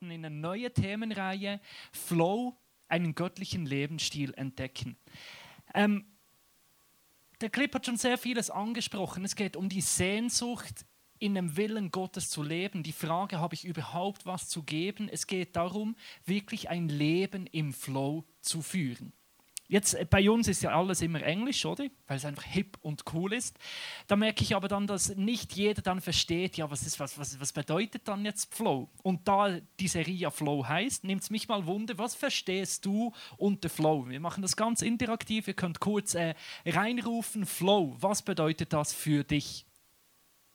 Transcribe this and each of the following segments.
starten in eine neue Themenreihe Flow, einen göttlichen Lebensstil entdecken. Ähm, der Clip hat schon sehr vieles angesprochen. Es geht um die Sehnsucht, in dem Willen Gottes zu leben. Die Frage, habe ich überhaupt was zu geben? Es geht darum, wirklich ein Leben im Flow zu führen. Jetzt äh, bei uns ist ja alles immer Englisch, oder? Weil es einfach hip und cool ist. Da merke ich aber dann, dass nicht jeder dann versteht, ja, was, ist, was, was, was bedeutet dann jetzt Flow? Und da die Serie Flow heißt, nimmt es mich mal Wunder, was verstehst du unter Flow? Wir machen das ganz interaktiv, ihr könnt kurz äh, reinrufen, Flow, was bedeutet das für dich?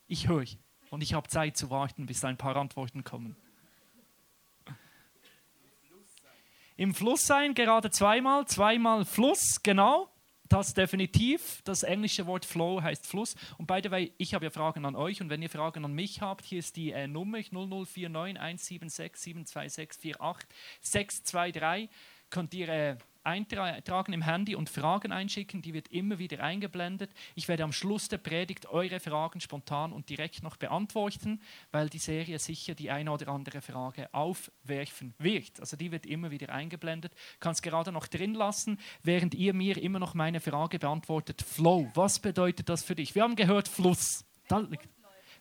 Ich höre und ich habe Zeit zu warten, bis ein paar Antworten kommen. Im Fluss sein, gerade zweimal, zweimal Fluss, genau. Das definitiv. Das englische Wort Flow heißt Fluss. Und by the way, ich habe ja Fragen an euch und wenn ihr Fragen an mich habt, hier ist die äh, Nummer 0049 176 726 48 623. Könnt ihr äh, eintragen im Handy und Fragen einschicken, die wird immer wieder eingeblendet. Ich werde am Schluss der Predigt eure Fragen spontan und direkt noch beantworten, weil die Serie sicher die eine oder andere Frage aufwerfen wird. Also die wird immer wieder eingeblendet. Kann es gerade noch drin lassen, während ihr mir immer noch meine Frage beantwortet. Flow, was bedeutet das für dich? Wir haben gehört Fluss.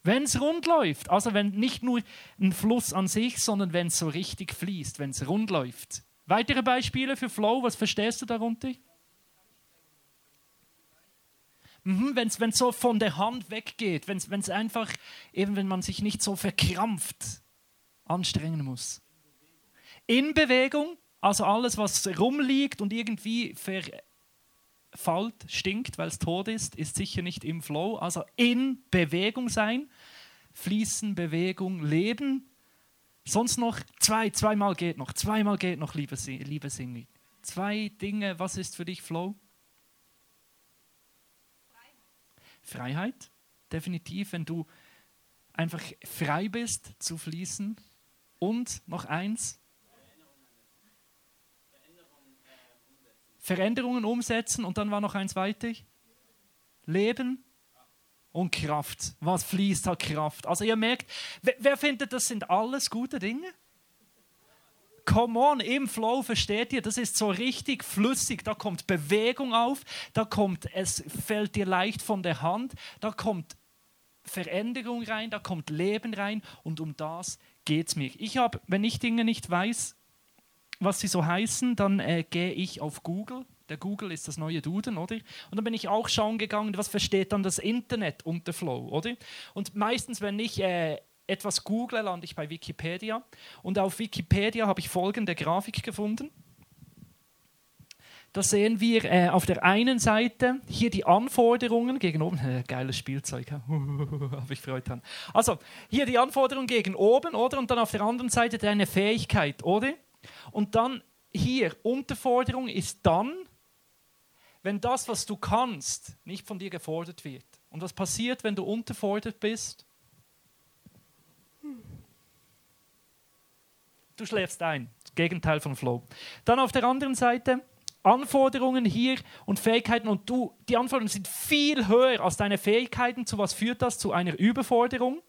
Wenn es rund läuft, also wenn nicht nur ein Fluss an sich, sondern wenn es so richtig fließt, wenn es rund läuft. Weitere Beispiele für Flow, was verstehst du darunter? Mhm, wenn es so von der Hand weggeht, wenn es einfach, eben wenn man sich nicht so verkrampft anstrengen muss. In Bewegung, also alles, was rumliegt und irgendwie verfallt, stinkt, weil es tot ist, ist sicher nicht im Flow. Also in Bewegung sein, fließen, Bewegung, Leben, Sonst noch zwei, zweimal geht noch, zweimal geht noch, liebe, liebe Single. Zwei Dinge, was ist für dich Flow? Freiheit. Freiheit, definitiv, wenn du einfach frei bist zu fließen. Und noch eins. Veränderungen umsetzen und dann war noch eins weiter. Leben und Kraft. Was fließt hat Kraft? Also ihr merkt, wer, wer findet, das sind alles gute Dinge? Come on, im Flow versteht ihr, das ist so richtig flüssig. Da kommt Bewegung auf, da kommt, es fällt dir leicht von der Hand, da kommt Veränderung rein, da kommt Leben rein und um das geht es mir. Ich habe, wenn ich Dinge nicht weiß, was sie so heißen, dann äh, gehe ich auf Google der Google ist das neue Duden, oder? Und dann bin ich auch schauen gegangen, was versteht dann das Internet unter Flow, oder? Und meistens, wenn ich äh, etwas google, lande ich bei Wikipedia. Und auf Wikipedia habe ich folgende Grafik gefunden. Da sehen wir äh, auf der einen Seite hier die Anforderungen gegen oben. Äh, geiles Spielzeug, habe ich Freude dran. Also hier die Anforderungen gegen oben, oder? Und dann auf der anderen Seite deine Fähigkeit, oder? Und dann hier Unterforderung ist dann, wenn das, was du kannst, nicht von dir gefordert wird. Und was passiert, wenn du unterfordert bist? Du schläfst ein. Gegenteil von Flow. Dann auf der anderen Seite Anforderungen hier und Fähigkeiten und du, die Anforderungen sind viel höher als deine Fähigkeiten. Zu was führt das? Zu einer Überforderung.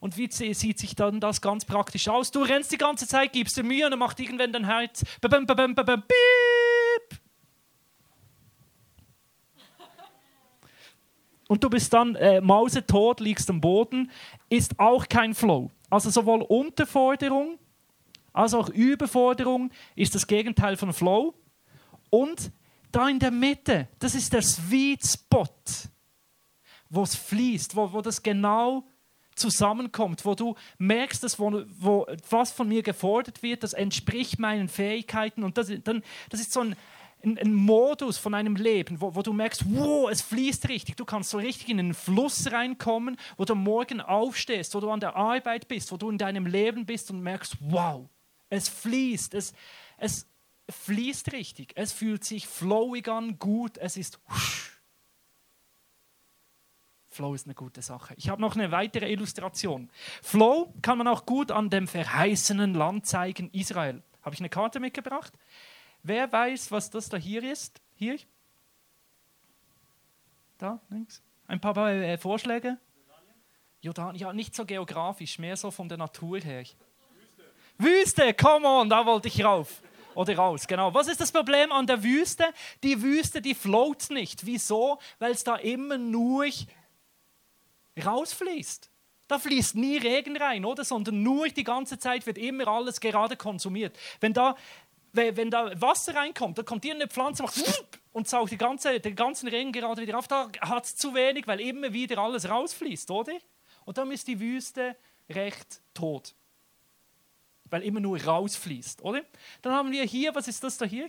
Und wie sieht sich dann das ganz praktisch aus? Du rennst die ganze Zeit, gibst dir Mühe und dann macht irgendwann dein Herz. Babam, babam, babam, und du bist dann äh, mausetot, liegst am Boden, ist auch kein Flow. Also sowohl Unterforderung als auch Überforderung ist das Gegenteil von Flow. Und da in der Mitte, das ist der Sweet Spot, wo es fließt, wo, wo das genau zusammenkommt, wo du merkst, dass wo, wo, was von mir gefordert wird, das entspricht meinen Fähigkeiten. Und das, dann, das ist so ein ein, ein Modus von einem Leben, wo, wo du merkst, wow, es fließt richtig. Du kannst so richtig in einen Fluss reinkommen, wo du morgen aufstehst, wo du an der Arbeit bist, wo du in deinem Leben bist und merkst, wow, es fließt, es, es fließt richtig, es fühlt sich flowig an, gut, es ist. Husch. Flow ist eine gute Sache. Ich habe noch eine weitere Illustration. Flow kann man auch gut an dem verheißenen Land zeigen, Israel. Habe ich eine Karte mitgebracht? Wer weiß, was das da hier ist? Hier? Da, links. Ein paar äh, Vorschläge? Jordanien? Ja, nicht so geografisch, mehr so von der Natur her. Wüste. Wüste, come on, da wollte ich rauf. Oder raus, genau. Was ist das Problem an der Wüste? Die Wüste, die float nicht. Wieso? Weil es da immer nur rausfließt. Da fließt nie Regen rein, oder? Sondern nur die ganze Zeit wird immer alles gerade konsumiert. Wenn da, wenn da Wasser reinkommt, dann kommt hier eine Pflanze macht und saugt die ganze, den ganzen Regen gerade wieder auf. Da hat es zu wenig, weil immer wieder alles rausfließt, oder? Und dann ist die Wüste recht tot. Weil immer nur rausfließt, oder? Dann haben wir hier, was ist das da hier?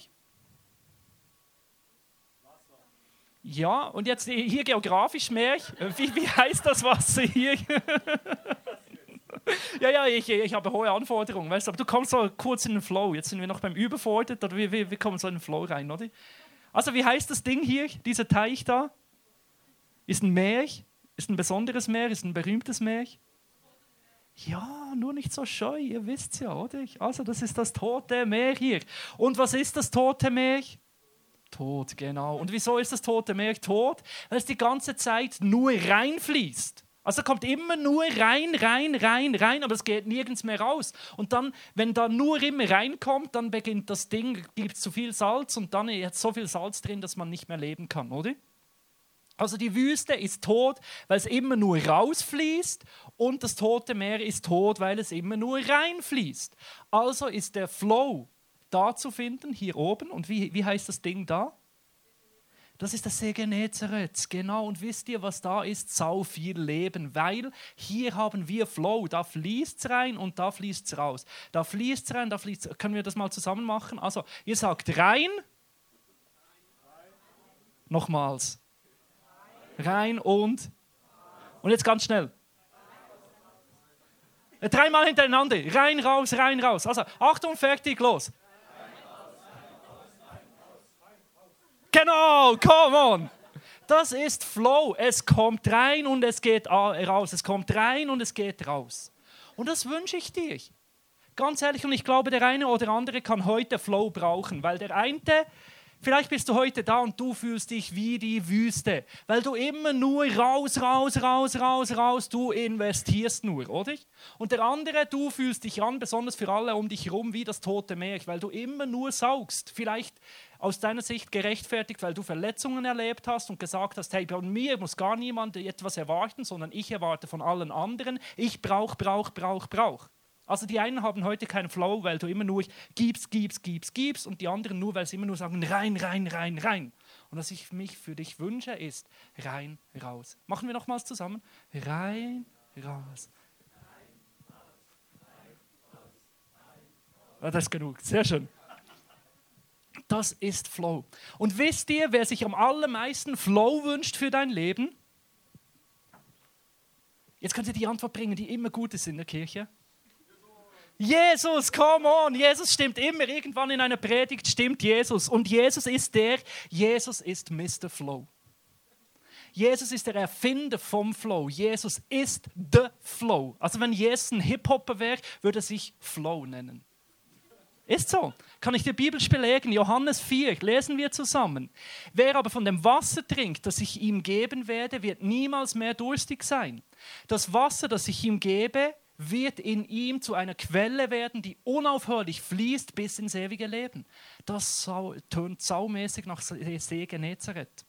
Ja, und jetzt hier geografisch mehr. Wie, wie heißt das Wasser hier? ja, ja, ich, ich habe hohe Anforderungen, weißt du, aber du kommst so kurz in den Flow. Jetzt sind wir noch beim Überfordert, oder wir, wir, wir kommen so in den Flow rein, oder? Also, wie heißt das Ding hier, dieser Teich da? Ist ein Meer? Ist ein besonderes Meer? Ist ein berühmtes Meer? Ja, nur nicht so scheu, ihr wisst ja, oder? Also, das ist das tote Meer hier. Und was ist das tote Meer? Tot, genau. Und wieso ist das Tote Meer tot? Weil es die ganze Zeit nur reinfließt. Also kommt immer nur rein, rein, rein, rein, aber es geht nirgends mehr raus. Und dann, wenn da nur immer reinkommt, dann beginnt das Ding, gibt es zu viel Salz und dann hat so viel Salz drin, dass man nicht mehr leben kann, oder? Also die Wüste ist tot, weil es immer nur rausfließt und das Tote Meer ist tot, weil es immer nur reinfließt. Also ist der Flow da zu finden, hier oben. Und wie, wie heißt das Ding da? Das ist das See Genezareth, genau. Und wisst ihr, was da ist? Sau viel Leben, weil hier haben wir Flow. Da fließt es rein und da fließt es raus. Da fließt es rein, da fließt es. Können wir das mal zusammen machen? Also, ihr sagt rein. Nochmals. Rein und. Und jetzt ganz schnell. Dreimal hintereinander. Rein, raus, rein, raus. Also, Achtung, fertig, los. Genau, come on. Das ist Flow. Es kommt rein und es geht raus. Es kommt rein und es geht raus. Und das wünsche ich dir. Ganz ehrlich, und ich glaube, der eine oder andere kann heute Flow brauchen, weil der eine Vielleicht bist du heute da und du fühlst dich wie die Wüste, weil du immer nur raus, raus, raus, raus, raus, du investierst nur, oder? Und der andere, du fühlst dich an, besonders für alle um dich herum, wie das tote Meer, weil du immer nur saugst. Vielleicht aus deiner Sicht gerechtfertigt, weil du Verletzungen erlebt hast und gesagt hast, hey, bei mir muss gar niemand etwas erwarten, sondern ich erwarte von allen anderen. Ich brauche, brauche, brauche, brauche. Also die einen haben heute keinen Flow, weil du immer nur gibst, gibst, gibst, gibst und die anderen nur, weil sie immer nur sagen rein, rein, rein, rein. Und was ich mich für dich wünsche, ist rein, raus. Machen wir nochmals zusammen. Rein, raus. Ah, das ist genug, sehr schön. Das ist Flow. Und wisst ihr, wer sich am allermeisten Flow wünscht für dein Leben? Jetzt könnt ihr die Antwort bringen, die immer gut ist in der Kirche. Jesus, come on, Jesus stimmt immer. Irgendwann in einer Predigt stimmt Jesus. Und Jesus ist der, Jesus ist Mr. Flow. Jesus ist der Erfinder vom Flow. Jesus ist the Flow. Also wenn Jesus ein Hip-Hopper wäre, würde er sich Flow nennen. Ist so. Kann ich dir biblisch belegen? Johannes 4, lesen wir zusammen. Wer aber von dem Wasser trinkt, das ich ihm geben werde, wird niemals mehr durstig sein. Das Wasser, das ich ihm gebe, wird in ihm zu einer Quelle werden, die unaufhörlich fließt bis ins ewige Leben. Das tönt saumäßig nach See Genezareth.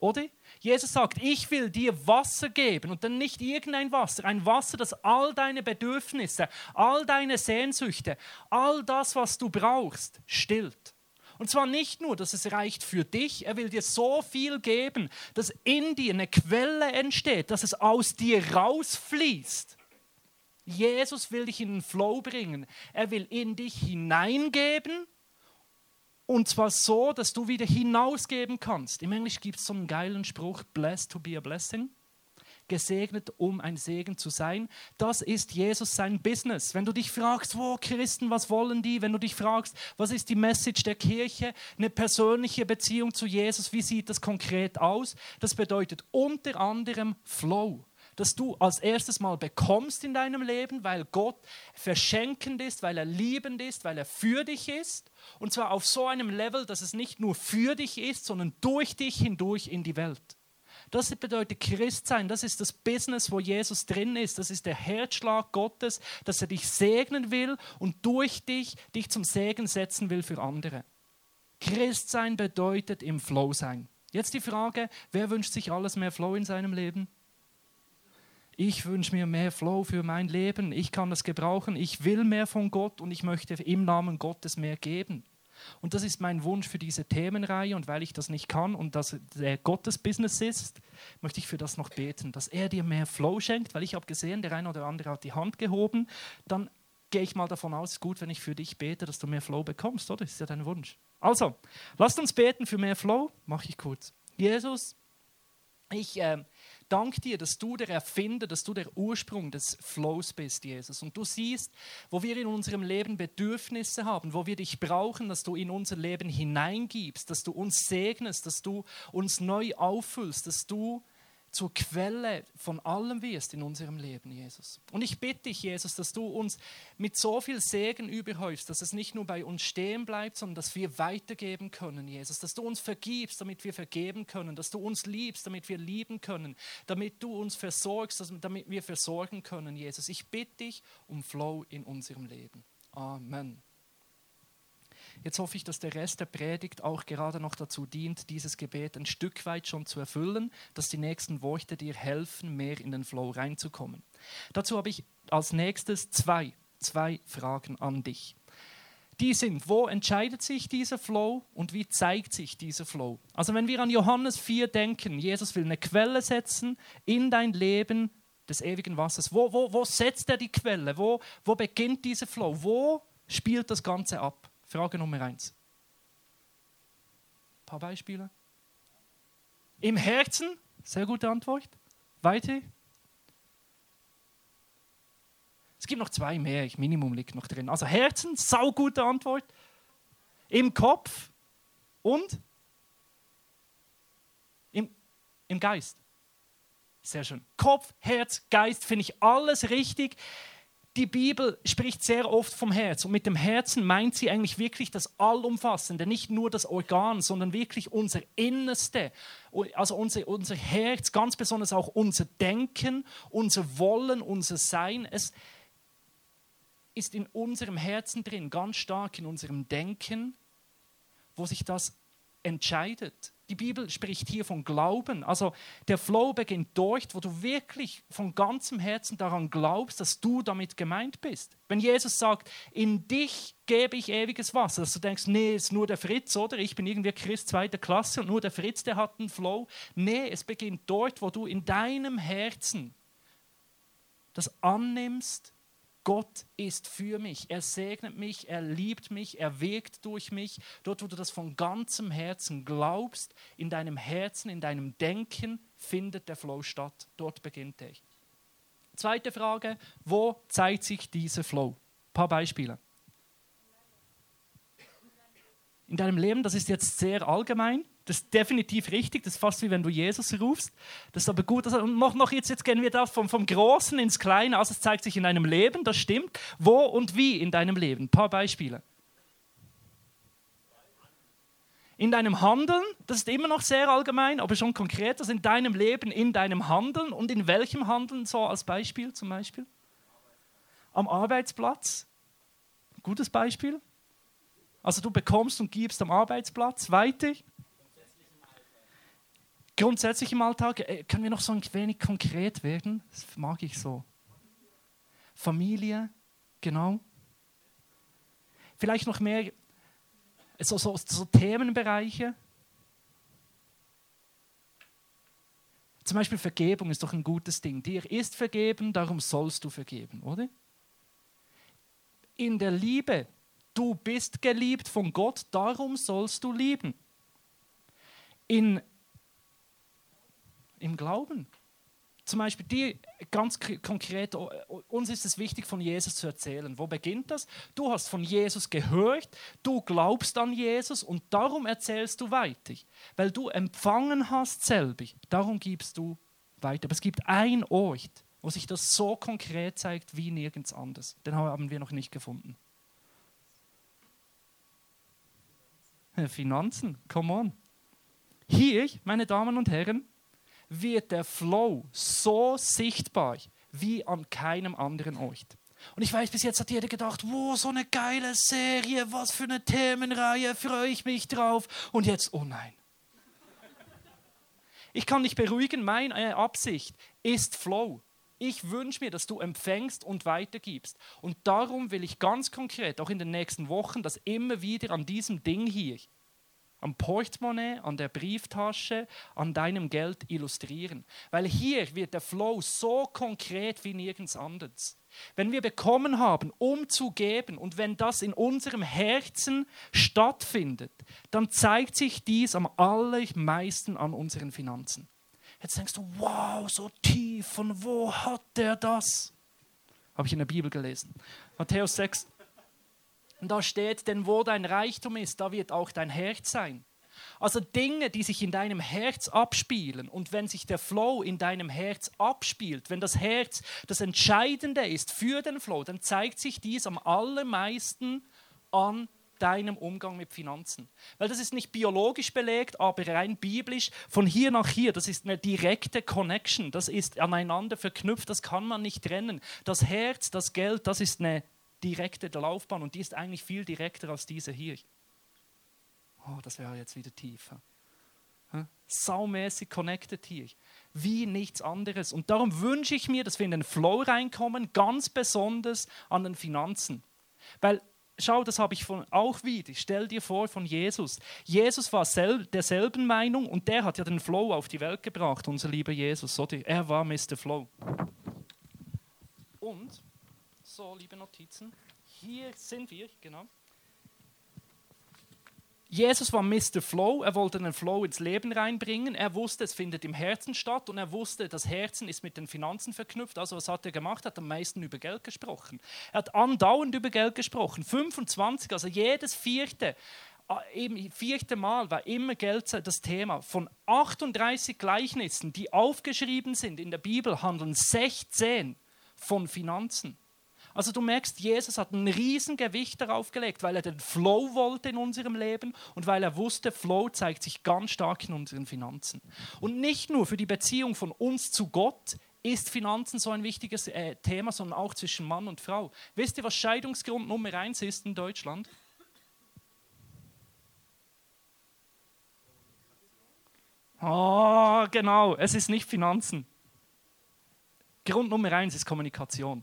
Oder? Jesus sagt, ich will dir Wasser geben und dann nicht irgendein Wasser, ein Wasser, das all deine Bedürfnisse, all deine Sehnsüchte, all das, was du brauchst, stillt. Und zwar nicht nur, dass es reicht für dich, er will dir so viel geben, dass in dir eine Quelle entsteht, dass es aus dir rausfließt. Jesus will dich in den Flow bringen. Er will in dich hineingeben und zwar so, dass du wieder hinausgeben kannst. Im Englisch gibt es so einen geilen Spruch, blessed to be a blessing. Gesegnet, um ein Segen zu sein. Das ist Jesus sein Business. Wenn du dich fragst, wo Christen, was wollen die? Wenn du dich fragst, was ist die Message der Kirche? Eine persönliche Beziehung zu Jesus, wie sieht das konkret aus? Das bedeutet unter anderem Flow das du als erstes mal bekommst in deinem Leben, weil Gott verschenkend ist, weil er liebend ist, weil er für dich ist. Und zwar auf so einem Level, dass es nicht nur für dich ist, sondern durch dich hindurch in die Welt. Das bedeutet Christsein. Das ist das Business, wo Jesus drin ist. Das ist der Herzschlag Gottes, dass er dich segnen will und durch dich dich zum Segen setzen will für andere. Christsein bedeutet im Flow sein. Jetzt die Frage, wer wünscht sich alles mehr Flow in seinem Leben? Ich wünsche mir mehr Flow für mein Leben. Ich kann das gebrauchen. Ich will mehr von Gott und ich möchte im Namen Gottes mehr geben. Und das ist mein Wunsch für diese Themenreihe. Und weil ich das nicht kann und das der Gottes Business ist, möchte ich für das noch beten, dass er dir mehr Flow schenkt, weil ich habe gesehen, der eine oder andere hat die Hand gehoben. Dann gehe ich mal davon aus, ist gut, wenn ich für dich bete, dass du mehr Flow bekommst, oder? Das ist ja dein Wunsch. Also, lasst uns beten für mehr Flow. Mache ich kurz. Jesus, ich äh, danke dir, dass du der Erfinder, dass du der Ursprung des Flows bist, Jesus. Und du siehst, wo wir in unserem Leben Bedürfnisse haben, wo wir dich brauchen, dass du in unser Leben hineingibst, dass du uns segnest, dass du uns neu auffüllst, dass du zur Quelle von allem wirst in unserem Leben, Jesus. Und ich bitte dich, Jesus, dass du uns mit so viel Segen überhäufst, dass es nicht nur bei uns stehen bleibt, sondern dass wir weitergeben können, Jesus. Dass du uns vergibst, damit wir vergeben können. Dass du uns liebst, damit wir lieben können. Damit du uns versorgst, damit wir versorgen können, Jesus. Ich bitte dich um Flow in unserem Leben. Amen. Jetzt hoffe ich, dass der Rest der Predigt auch gerade noch dazu dient, dieses Gebet ein Stück weit schon zu erfüllen, dass die nächsten Worte dir helfen, mehr in den Flow reinzukommen. Dazu habe ich als nächstes zwei, zwei Fragen an dich. Die sind, wo entscheidet sich dieser Flow und wie zeigt sich dieser Flow? Also wenn wir an Johannes 4 denken, Jesus will eine Quelle setzen in dein Leben des ewigen Wassers. Wo, wo, wo setzt er die Quelle? Wo, wo beginnt dieser Flow? Wo spielt das Ganze ab? Frage Nummer eins. Ein paar Beispiele. Im Herzen, sehr gute Antwort. Weiter. Es gibt noch zwei mehr, ich Minimum liegt noch drin. Also Herzen, saugute Antwort. Im Kopf und im, im Geist. Sehr schön. Kopf, Herz, Geist finde ich alles richtig die Bibel spricht sehr oft vom Herz und mit dem Herzen meint sie eigentlich wirklich das Allumfassende, nicht nur das Organ, sondern wirklich unser Innerste, also unser, unser Herz, ganz besonders auch unser Denken, unser Wollen, unser Sein. Es ist in unserem Herzen drin, ganz stark in unserem Denken, wo sich das entscheidet. Die Bibel spricht hier von Glauben. Also der Flow beginnt dort, wo du wirklich von ganzem Herzen daran glaubst, dass du damit gemeint bist. Wenn Jesus sagt, in dich gebe ich ewiges Wasser, dass du denkst, nee, ist nur der Fritz, oder? Ich bin irgendwie Christ zweiter Klasse und nur der Fritz, der hat einen Flow. Nee, es beginnt dort, wo du in deinem Herzen das annimmst Gott ist für mich. Er segnet mich, er liebt mich, er wirkt durch mich. Dort, wo du das von ganzem Herzen glaubst, in deinem Herzen, in deinem Denken, findet der Flow statt. Dort beginnt er. Zweite Frage, wo zeigt sich dieser Flow? Ein paar Beispiele. In deinem Leben, das ist jetzt sehr allgemein. Das ist definitiv richtig. Das ist fast wie wenn du Jesus rufst. Das ist aber gut. Und noch, noch jetzt, jetzt gehen wir da vom, vom Großen ins Kleine. Also es zeigt sich in deinem Leben, das stimmt. Wo und wie in deinem Leben? Ein paar Beispiele. In deinem Handeln, das ist immer noch sehr allgemein, aber schon konkret. Das in deinem Leben, in deinem Handeln und in welchem Handeln, so als Beispiel zum Beispiel? Am Arbeitsplatz. Gutes Beispiel. Also du bekommst und gibst am Arbeitsplatz weiter grundsätzlich im Alltag, äh, können wir noch so ein wenig konkret werden? Das mag ich so. Familie, genau. Vielleicht noch mehr so, so, so Themenbereiche. Zum Beispiel Vergebung ist doch ein gutes Ding. Dir ist vergeben, darum sollst du vergeben, oder? In der Liebe, du bist geliebt von Gott, darum sollst du lieben. In im Glauben. Zum Beispiel die ganz konkret, uns ist es wichtig, von Jesus zu erzählen. Wo beginnt das? Du hast von Jesus gehört, du glaubst an Jesus und darum erzählst du weiter. Weil du empfangen hast selber, darum gibst du weiter. Aber es gibt einen Ort, wo sich das so konkret zeigt wie nirgends anders. Den haben wir noch nicht gefunden. Finanzen, come on. Hier, meine Damen und Herren, wird der Flow so sichtbar wie an keinem anderen Ort. Und ich weiß, bis jetzt hat jeder gedacht, wow, so eine geile Serie, was für eine Themenreihe, freue ich mich drauf. Und jetzt, oh nein. Ich kann dich beruhigen, meine Absicht ist Flow. Ich wünsche mir, dass du empfängst und weitergibst. Und darum will ich ganz konkret, auch in den nächsten Wochen, das immer wieder an diesem Ding hier am Portemonnaie, an der Brieftasche, an deinem Geld illustrieren. Weil hier wird der Flow so konkret wie nirgends anders. Wenn wir bekommen haben, um zu geben und wenn das in unserem Herzen stattfindet, dann zeigt sich dies am allermeisten an unseren Finanzen. Jetzt denkst du, wow, so tief, von wo hat der das? Habe ich in der Bibel gelesen. Matthäus 6, und da steht, denn wo dein Reichtum ist, da wird auch dein Herz sein. Also Dinge, die sich in deinem Herz abspielen und wenn sich der Flow in deinem Herz abspielt, wenn das Herz das Entscheidende ist für den Flow, dann zeigt sich dies am allermeisten an deinem Umgang mit Finanzen. Weil das ist nicht biologisch belegt, aber rein biblisch, von hier nach hier, das ist eine direkte Connection, das ist aneinander verknüpft, das kann man nicht trennen. Das Herz, das Geld, das ist eine direkte Laufbahn und die ist eigentlich viel direkter als diese hier. Oh, das wäre jetzt wieder tiefer. Saumäßig connected hier. Wie nichts anderes. Und darum wünsche ich mir, dass wir in den Flow reinkommen, ganz besonders an den Finanzen. Weil, schau, das habe ich von, auch wieder. Stell dir vor von Jesus. Jesus war sel derselben Meinung und der hat ja den Flow auf die Welt gebracht, unser lieber Jesus. Er war Mr. Flow. Und so, liebe Notizen. Hier sind wir, genau. Jesus war Mr. Flow, er wollte den Flow ins Leben reinbringen. Er wusste, es findet im Herzen statt und er wusste, das Herzen ist mit den Finanzen verknüpft. Also was hat er gemacht? Er hat am meisten über Geld gesprochen. Er hat andauernd über Geld gesprochen. 25, also jedes vierte, äh, eben vierte Mal war immer Geld das Thema. Von 38 Gleichnissen, die aufgeschrieben sind in der Bibel, handeln 16 von Finanzen. Also du merkst, Jesus hat ein Riesengewicht darauf gelegt, weil er den Flow wollte in unserem Leben und weil er wusste, Flow zeigt sich ganz stark in unseren Finanzen. Und nicht nur für die Beziehung von uns zu Gott ist Finanzen so ein wichtiges äh, Thema, sondern auch zwischen Mann und Frau. Wisst ihr, was Scheidungsgrund Nummer eins ist in Deutschland? Oh, genau, es ist nicht Finanzen. Grund Nummer eins ist Kommunikation.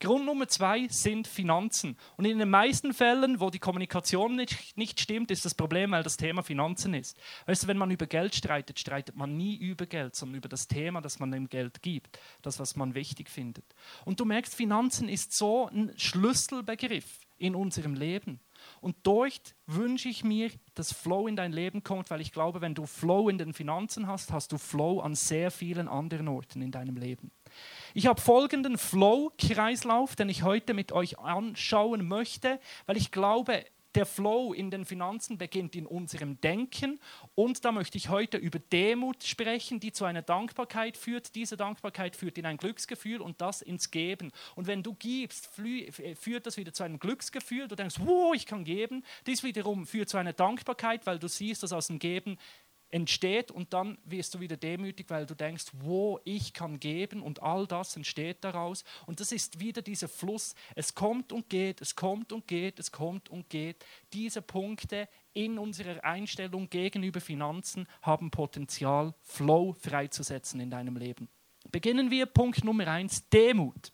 Grund Nummer zwei sind Finanzen. Und in den meisten Fällen, wo die Kommunikation nicht, nicht stimmt, ist das Problem, weil das Thema Finanzen ist. Weißt du, wenn man über Geld streitet, streitet man nie über Geld, sondern über das Thema, das man dem Geld gibt, das, was man wichtig findet. Und du merkst, Finanzen ist so ein Schlüsselbegriff in unserem Leben. Und dort wünsche ich mir, dass Flow in dein Leben kommt, weil ich glaube, wenn du Flow in den Finanzen hast, hast du Flow an sehr vielen anderen Orten in deinem Leben. Ich habe folgenden Flow-Kreislauf, den ich heute mit euch anschauen möchte, weil ich glaube, der Flow in den Finanzen beginnt in unserem Denken und da möchte ich heute über Demut sprechen, die zu einer Dankbarkeit führt. Diese Dankbarkeit führt in ein Glücksgefühl und das ins Geben. Und wenn du gibst, führt das wieder zu einem Glücksgefühl. Du denkst, wow, ich kann geben. Dies wiederum führt zu einer Dankbarkeit, weil du siehst, dass aus dem Geben entsteht und dann wirst du wieder demütig, weil du denkst, wo ich kann geben und all das entsteht daraus. Und das ist wieder dieser Fluss. Es kommt und geht, es kommt und geht, es kommt und geht. Diese Punkte in unserer Einstellung gegenüber Finanzen haben Potenzial, Flow freizusetzen in deinem Leben. Beginnen wir Punkt Nummer eins, Demut.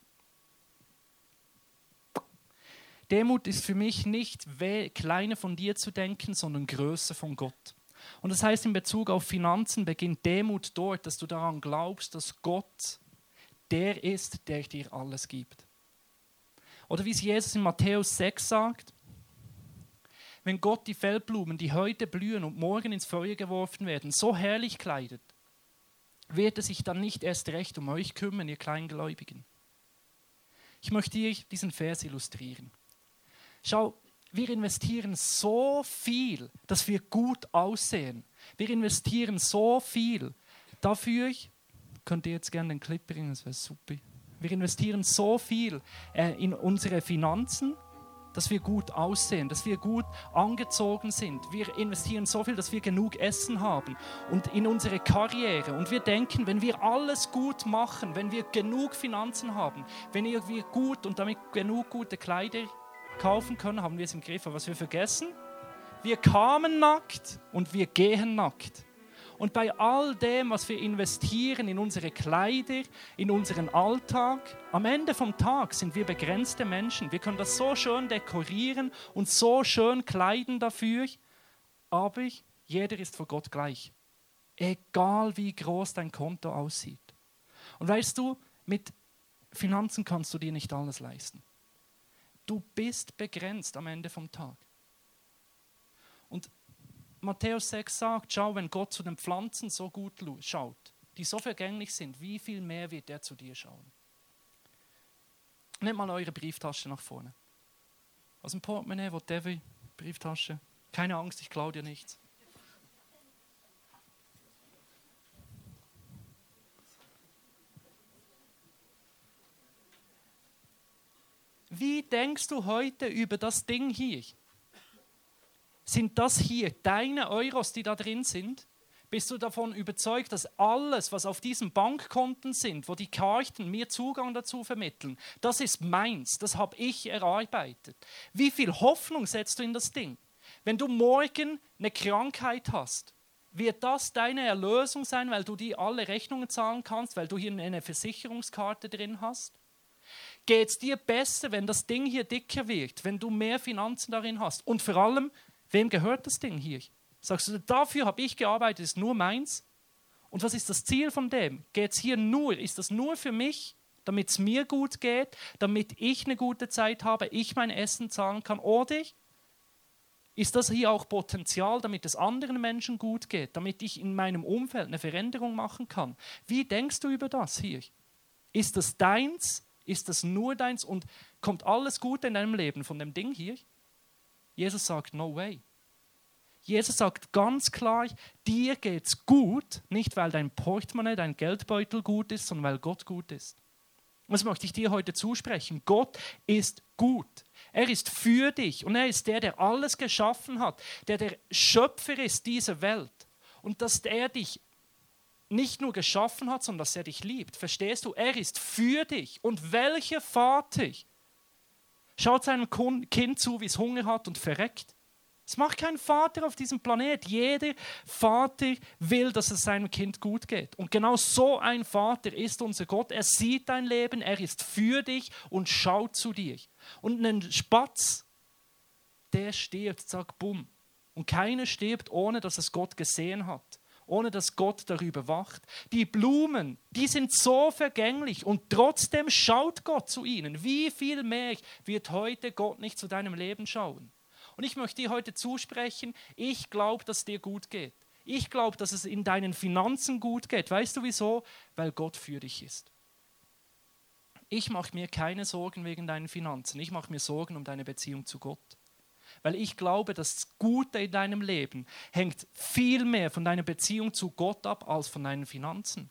Demut ist für mich nicht kleiner von dir zu denken, sondern größer von Gott. Und das heißt, in Bezug auf Finanzen beginnt Demut dort, dass du daran glaubst, dass Gott der ist, der dir alles gibt. Oder wie es Jesus in Matthäus 6 sagt, wenn Gott die Feldblumen, die heute blühen und morgen ins Feuer geworfen werden, so herrlich kleidet, wird er sich dann nicht erst recht um euch kümmern, ihr Kleingläubigen. Ich möchte dir diesen Vers illustrieren. Schau, wir investieren so viel, dass wir gut aussehen. Wir investieren so viel dafür. Könnt ihr jetzt gerne den Clip bringen, das wäre super. Wir investieren so viel äh, in unsere Finanzen, dass wir gut aussehen, dass wir gut angezogen sind. Wir investieren so viel, dass wir genug Essen haben und in unsere Karriere. Und wir denken, wenn wir alles gut machen, wenn wir genug Finanzen haben, wenn wir gut und damit genug gute Kleider kaufen können, haben wir es im Griff. Aber was wir vergessen, wir kamen nackt und wir gehen nackt. Und bei all dem, was wir investieren in unsere Kleider, in unseren Alltag, am Ende vom Tag sind wir begrenzte Menschen. Wir können das so schön dekorieren und so schön kleiden dafür, aber jeder ist vor Gott gleich. Egal wie groß dein Konto aussieht. Und weißt du, mit Finanzen kannst du dir nicht alles leisten. Du bist begrenzt am Ende vom Tag. Und Matthäus 6 sagt, schau, wenn Gott zu den Pflanzen so gut schaut, die so vergänglich sind, wie viel mehr wird er zu dir schauen? Nehmt mal eure Brieftasche nach vorne. Aus dem Portemonnaie, whatever, Brieftasche. Keine Angst, ich klaue dir nichts. Wie denkst du heute über das Ding hier? Sind das hier deine Euros, die da drin sind? Bist du davon überzeugt, dass alles, was auf diesen Bankkonten sind, wo die Karten mir Zugang dazu vermitteln, das ist meins, das habe ich erarbeitet? Wie viel Hoffnung setzt du in das Ding? Wenn du morgen eine Krankheit hast, wird das deine Erlösung sein, weil du die alle Rechnungen zahlen kannst, weil du hier eine Versicherungskarte drin hast? Geht es dir besser, wenn das Ding hier dicker wird, wenn du mehr Finanzen darin hast? Und vor allem, Wem gehört das Ding hier? Sagst du, dafür habe ich gearbeitet, ist nur meins? Und was ist das Ziel von dem? Geht es hier nur, ist das nur für mich, damit es mir gut geht, damit ich eine gute Zeit habe, ich mein Essen zahlen kann? Oder ist das hier auch Potenzial, damit es anderen Menschen gut geht, damit ich in meinem Umfeld eine Veränderung machen kann? Wie denkst du über das hier? Ist das deins? Ist das nur deins? Und kommt alles Gute in deinem Leben von dem Ding hier? Jesus sagt, no way. Jesus sagt ganz klar, dir geht's gut, nicht weil dein Portemonnaie, dein Geldbeutel gut ist, sondern weil Gott gut ist. Was möchte ich dir heute zusprechen? Gott ist gut. Er ist für dich und er ist der, der alles geschaffen hat, der der Schöpfer ist dieser Welt. Und dass er dich nicht nur geschaffen hat, sondern dass er dich liebt. Verstehst du? Er ist für dich. Und welcher Vater schaut seinem Kind zu, wie es Hunger hat und verreckt. Es macht kein Vater auf diesem Planet. Jeder Vater will, dass es seinem Kind gut geht. Und genau so ein Vater ist unser Gott. Er sieht dein Leben, er ist für dich und schaut zu dir. Und ein Spatz, der stirbt, sagt bumm. Und keiner stirbt, ohne dass es Gott gesehen hat ohne dass Gott darüber wacht. Die Blumen, die sind so vergänglich und trotzdem schaut Gott zu ihnen. Wie viel mehr wird heute Gott nicht zu deinem Leben schauen? Und ich möchte dir heute zusprechen, ich glaube, dass es dir gut geht. Ich glaube, dass es in deinen Finanzen gut geht. Weißt du wieso? Weil Gott für dich ist. Ich mache mir keine Sorgen wegen deinen Finanzen. Ich mache mir Sorgen um deine Beziehung zu Gott. Weil ich glaube, das Gute in deinem Leben hängt viel mehr von deiner Beziehung zu Gott ab als von deinen Finanzen.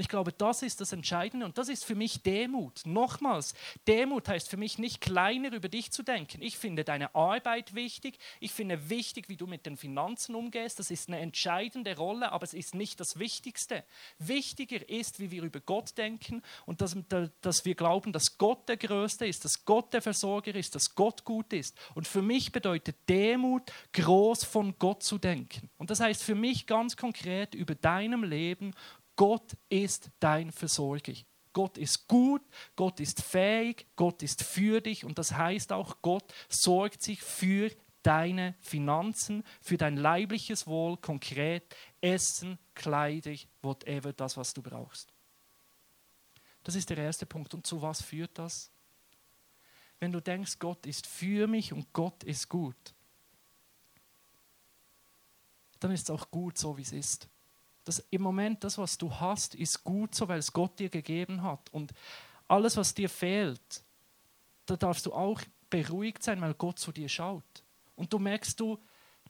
Und ich glaube, das ist das Entscheidende und das ist für mich Demut. Nochmals, Demut heißt für mich nicht kleiner über dich zu denken. Ich finde deine Arbeit wichtig. Ich finde wichtig, wie du mit den Finanzen umgehst. Das ist eine entscheidende Rolle, aber es ist nicht das Wichtigste. Wichtiger ist, wie wir über Gott denken und dass, dass wir glauben, dass Gott der Größte ist, dass Gott der Versorger ist, dass Gott gut ist. Und für mich bedeutet Demut, groß von Gott zu denken. Und das heißt für mich ganz konkret über deinem Leben Gott ist dein Versorger. Gott ist gut, Gott ist fähig, Gott ist für dich und das heißt auch, Gott sorgt sich für deine Finanzen, für dein leibliches Wohl, konkret Essen, Kleider, whatever, das, was du brauchst. Das ist der erste Punkt. Und zu was führt das? Wenn du denkst, Gott ist für mich und Gott ist gut, dann ist es auch gut, so wie es ist dass im Moment das, was du hast, ist gut so, weil es Gott dir gegeben hat. Und alles, was dir fehlt, da darfst du auch beruhigt sein, weil Gott zu dir schaut. Und du merkst, du,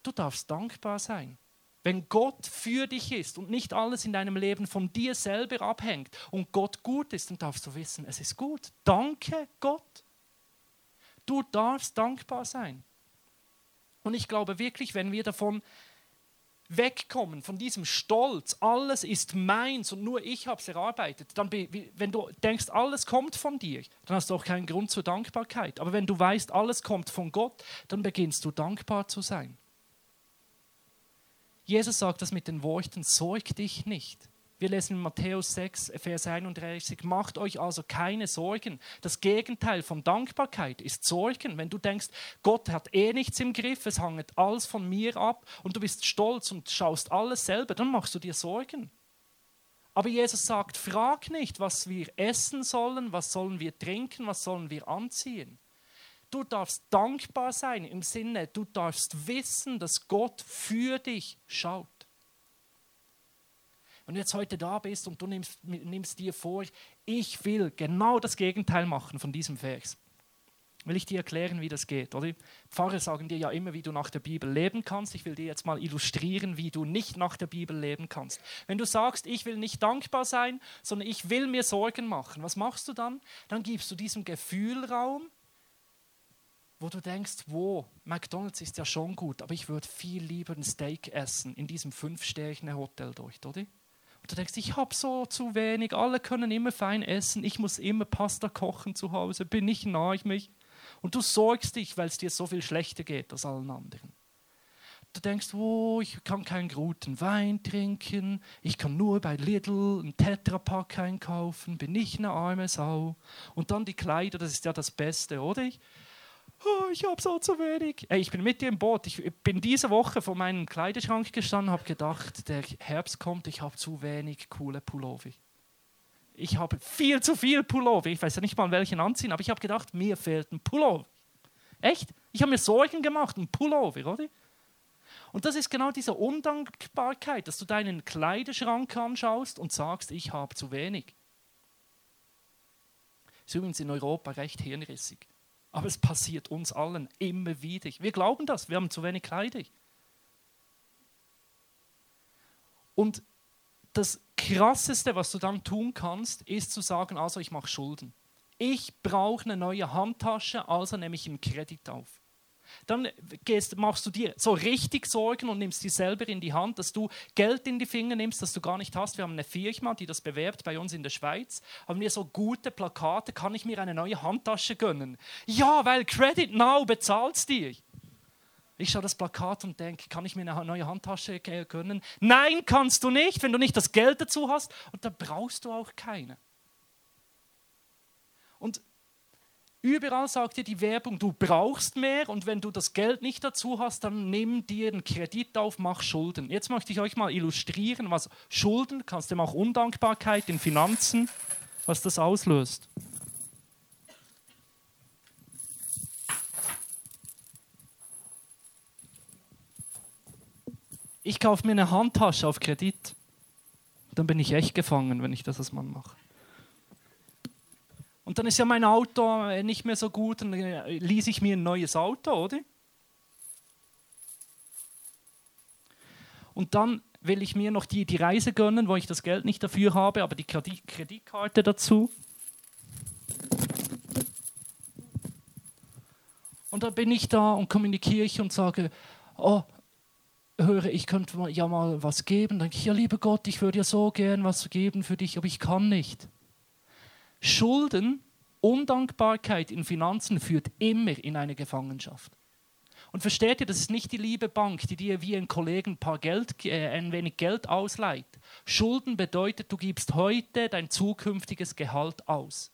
du darfst dankbar sein. Wenn Gott für dich ist und nicht alles in deinem Leben von dir selber abhängt und Gott gut ist, dann darfst du wissen, es ist gut. Danke Gott. Du darfst dankbar sein. Und ich glaube wirklich, wenn wir davon wegkommen, von diesem Stolz, alles ist meins und nur ich habe es erarbeitet, dann, wenn du denkst, alles kommt von dir, dann hast du auch keinen Grund zur Dankbarkeit. Aber wenn du weißt, alles kommt von Gott, dann beginnst du dankbar zu sein. Jesus sagt das mit den Worten, sorg dich nicht. Wir lesen in Matthäus 6, Vers 31, macht euch also keine Sorgen. Das Gegenteil von Dankbarkeit ist Sorgen. Wenn du denkst, Gott hat eh nichts im Griff, es hängt alles von mir ab und du bist stolz und schaust alles selber, dann machst du dir Sorgen. Aber Jesus sagt, frag nicht, was wir essen sollen, was sollen wir trinken, was sollen wir anziehen. Du darfst dankbar sein im Sinne, du darfst wissen, dass Gott für dich schaut. Wenn du jetzt heute da bist und du nimmst, nimmst dir vor, ich will genau das Gegenteil machen von diesem Vers, will ich dir erklären, wie das geht. Oder? Pfarrer sagen dir ja immer, wie du nach der Bibel leben kannst. Ich will dir jetzt mal illustrieren, wie du nicht nach der Bibel leben kannst. Wenn du sagst, ich will nicht dankbar sein, sondern ich will mir Sorgen machen, was machst du dann? Dann gibst du diesem Gefühl Raum, wo du denkst, wo, McDonald's ist ja schon gut, aber ich würde viel lieber ein Steak essen in diesem Fünf-Sterne-Hotel dort, oder? Du denkst, ich habe so zu wenig, alle können immer fein essen, ich muss immer Pasta kochen zu Hause, bin ich nah ich mich. Und du sorgst dich, weil es dir so viel schlechter geht als allen anderen. Du denkst, oh, ich kann keinen guten Wein trinken, ich kann nur bei Lidl einen Tetrapack einkaufen, bin ich eine arme Sau. Und dann die Kleider, das ist ja das Beste, oder? Oh, ich habe so zu wenig. Ey, ich bin mit dir im Boot. Ich bin diese Woche vor meinem Kleiderschrank gestanden, habe gedacht, der Herbst kommt, ich habe zu wenig coole Pullover. Ich habe viel zu viel Pullover. Ich weiß ja nicht mal, welchen anziehen, aber ich habe gedacht, mir fehlt ein Pullover. Echt? Ich habe mir Sorgen gemacht, ein Pullover, oder? Und das ist genau diese Undankbarkeit, dass du deinen Kleiderschrank anschaust und sagst, ich habe zu wenig. Ist übrigens in Europa recht hirnrissig. Aber es passiert uns allen immer wieder. Wir glauben das, wir haben zu wenig Kleider. Und das Krasseste, was du dann tun kannst, ist zu sagen, also ich mache Schulden. Ich brauche eine neue Handtasche, also nehme ich einen Kredit auf dann gehst, machst du dir so richtig Sorgen und nimmst die selber in die Hand, dass du Geld in die Finger nimmst, das du gar nicht hast. Wir haben eine Firma, die das bewerbt bei uns in der Schweiz. Haben wir so gute Plakate, kann ich mir eine neue Handtasche gönnen? Ja, weil Credit Now bezahlt dir. Ich schaue das Plakat und denke, kann ich mir eine neue Handtasche gönnen? Nein, kannst du nicht, wenn du nicht das Geld dazu hast. Und da brauchst du auch keine. Und Überall sagt dir die Werbung, du brauchst mehr und wenn du das Geld nicht dazu hast, dann nimm dir einen Kredit auf, mach Schulden. Jetzt möchte ich euch mal illustrieren, was Schulden, kannst du auch Undankbarkeit in Finanzen, was das auslöst. Ich kaufe mir eine Handtasche auf Kredit. Dann bin ich echt gefangen, wenn ich das als Mann mache. Und dann ist ja mein Auto äh, nicht mehr so gut, dann äh, ließ ich mir ein neues Auto, oder? Und dann will ich mir noch die, die Reise gönnen, wo ich das Geld nicht dafür habe, aber die Kreditkarte dazu. Und dann bin ich da und kommuniziere ich und sage, oh, höre, ich könnte ja mal was geben. Dann denke ich, ja, lieber Gott, ich würde ja so gern was geben für dich, aber ich kann nicht. Schulden, Undankbarkeit in Finanzen führt immer in eine Gefangenschaft. Und versteht ihr, das ist nicht die liebe Bank, die dir wie ein Kollegen ein, paar Geld, äh, ein wenig Geld ausleiht. Schulden bedeutet, du gibst heute dein zukünftiges Gehalt aus.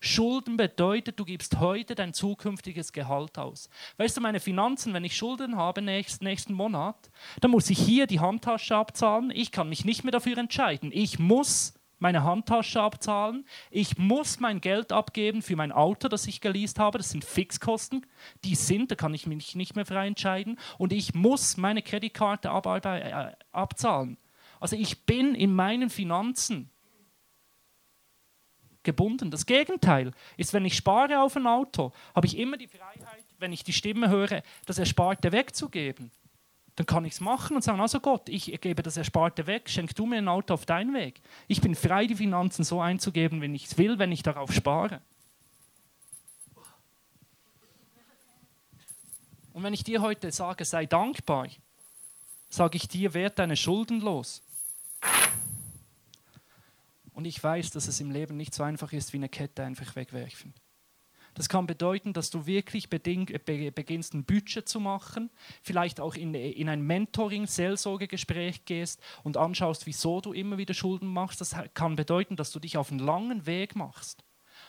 Schulden bedeutet, du gibst heute dein zukünftiges Gehalt aus. Weißt du, meine Finanzen, wenn ich Schulden habe nächsten, nächsten Monat, dann muss ich hier die Handtasche abzahlen. Ich kann mich nicht mehr dafür entscheiden. Ich muss meine Handtasche abzahlen. Ich muss mein Geld abgeben für mein Auto, das ich geleast habe. Das sind Fixkosten. Die sind, da kann ich mich nicht mehr frei entscheiden. Und ich muss meine Kreditkarte äh, abzahlen. Also ich bin in meinen Finanzen gebunden. Das Gegenteil ist, wenn ich spare auf ein Auto, habe ich immer die Freiheit, wenn ich die Stimme höre, das Ersparte wegzugeben dann kann ich es machen und sagen, also Gott, ich gebe das Ersparte weg, schenk du mir ein Auto auf deinen Weg. Ich bin frei, die Finanzen so einzugeben, wenn ich es will, wenn ich darauf spare. Und wenn ich dir heute sage, sei dankbar, sage ich dir, werd deine Schulden los. Und ich weiß, dass es im Leben nicht so einfach ist, wie eine Kette einfach wegwerfen. Das kann bedeuten, dass du wirklich beginnst, ein Budget zu machen, vielleicht auch in, in ein Mentoring, Seelsorgegespräch gehst und anschaust, wieso du immer wieder Schulden machst. Das kann bedeuten, dass du dich auf einen langen Weg machst.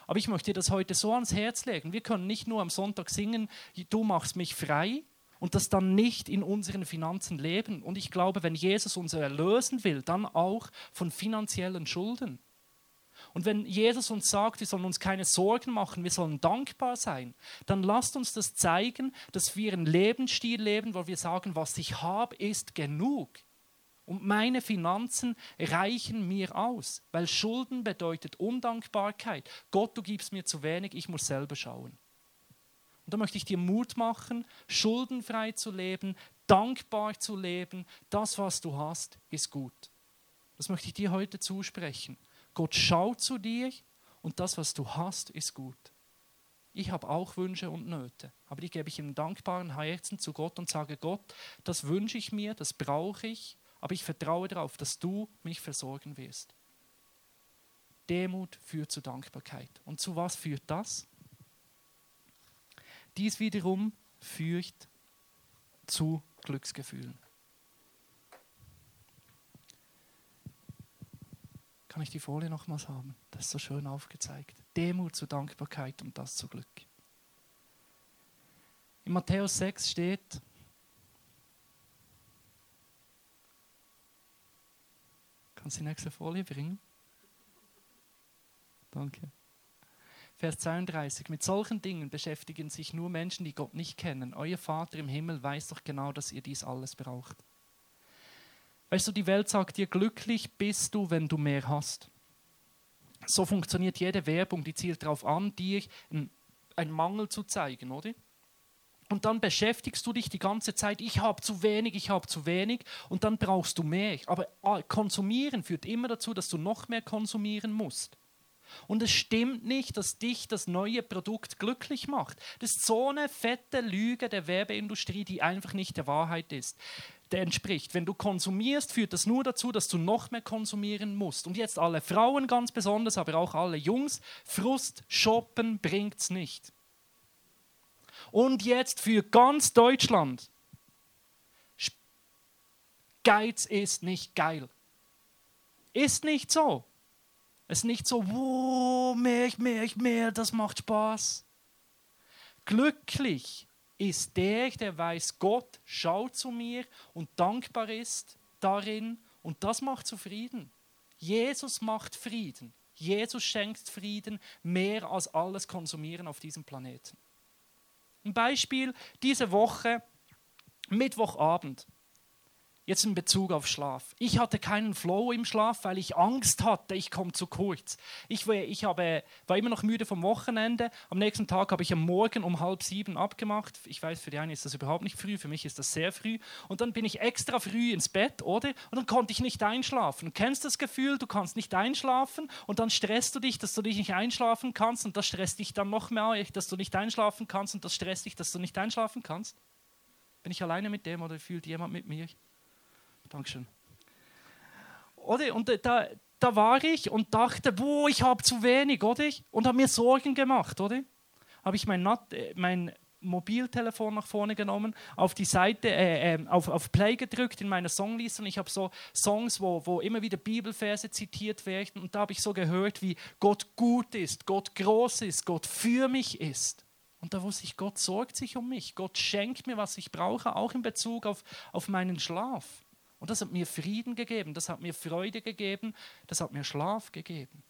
Aber ich möchte dir das heute so ans Herz legen. Wir können nicht nur am Sonntag singen, du machst mich frei und das dann nicht in unseren Finanzen leben. Und ich glaube, wenn Jesus uns erlösen will, dann auch von finanziellen Schulden. Und wenn Jesus uns sagt, wir sollen uns keine Sorgen machen, wir sollen dankbar sein, dann lasst uns das zeigen, dass wir einen Lebensstil leben, wo wir sagen, was ich habe, ist genug. Und meine Finanzen reichen mir aus, weil Schulden bedeutet Undankbarkeit. Gott, du gibst mir zu wenig, ich muss selber schauen. Und da möchte ich dir Mut machen, schuldenfrei zu leben, dankbar zu leben. Das, was du hast, ist gut. Das möchte ich dir heute zusprechen. Gott schaut zu dir und das, was du hast, ist gut. Ich habe auch Wünsche und Nöte, aber die gebe ich in dankbaren Herzen zu Gott und sage, Gott, das wünsche ich mir, das brauche ich, aber ich vertraue darauf, dass du mich versorgen wirst. Demut führt zu Dankbarkeit. Und zu was führt das? Dies wiederum führt zu Glücksgefühlen. Kann ich die Folie nochmals haben? Das ist so schön aufgezeigt. Demut zu Dankbarkeit und das zu Glück. In Matthäus 6 steht, Kannst du die nächste Folie bringen? Danke. Vers 32. Mit solchen Dingen beschäftigen sich nur Menschen, die Gott nicht kennen. Euer Vater im Himmel weiß doch genau, dass ihr dies alles braucht. Weißt du, die Welt sagt dir, glücklich bist du, wenn du mehr hast. So funktioniert jede Werbung, die zielt darauf an, dir einen Mangel zu zeigen, oder? Und dann beschäftigst du dich die ganze Zeit, ich habe zu wenig, ich habe zu wenig und dann brauchst du mehr. Aber ah, konsumieren führt immer dazu, dass du noch mehr konsumieren musst. Und es stimmt nicht, dass dich das neue Produkt glücklich macht. Das ist so eine fette Lüge der Werbeindustrie, die einfach nicht der Wahrheit ist der entspricht. Wenn du konsumierst, führt das nur dazu, dass du noch mehr konsumieren musst. Und jetzt alle Frauen ganz besonders, aber auch alle Jungs, Frust shoppen bringt's nicht. Und jetzt für ganz Deutschland. Geiz ist nicht geil. Ist nicht so. Es ist nicht so, wow, mehr, mehr, mehr, das macht Spaß. Glücklich ist der, der weiß, Gott schaut zu mir und dankbar ist darin und das macht zufrieden. Jesus macht Frieden. Jesus schenkt Frieden mehr als alles Konsumieren auf diesem Planeten. Ein Beispiel diese Woche, Mittwochabend. Jetzt in Bezug auf Schlaf. Ich hatte keinen Flow im Schlaf, weil ich Angst hatte, ich komme zu kurz. Ich, ich habe, war immer noch müde vom Wochenende. Am nächsten Tag habe ich am Morgen um halb sieben abgemacht. Ich weiß, für die einen ist das überhaupt nicht früh, für mich ist das sehr früh. Und dann bin ich extra früh ins Bett, oder? Und dann konnte ich nicht einschlafen. Du kennst das Gefühl, du kannst nicht einschlafen und dann stresst du dich, dass du dich nicht einschlafen kannst und das stresst dich dann noch mehr, dass du nicht einschlafen kannst und das stresst dich, dass du nicht einschlafen kannst. Bin ich alleine mit dem oder fühlt jemand mit mir? Dankeschön. Oder? Und da, da war ich und dachte, wo ich habe zu wenig, oder? Und habe mir Sorgen gemacht, oder? Habe ich mein, mein Mobiltelefon nach vorne genommen, auf die Seite, äh, äh, auf, auf Play gedrückt in meiner Songliste und ich habe so Songs, wo, wo immer wieder Bibelverse zitiert werden und da habe ich so gehört, wie Gott gut ist, Gott groß ist, Gott für mich ist. Und da wusste ich, Gott sorgt sich um mich, Gott schenkt mir, was ich brauche, auch in Bezug auf, auf meinen Schlaf. Und das hat mir Frieden gegeben, das hat mir Freude gegeben, das hat mir Schlaf gegeben.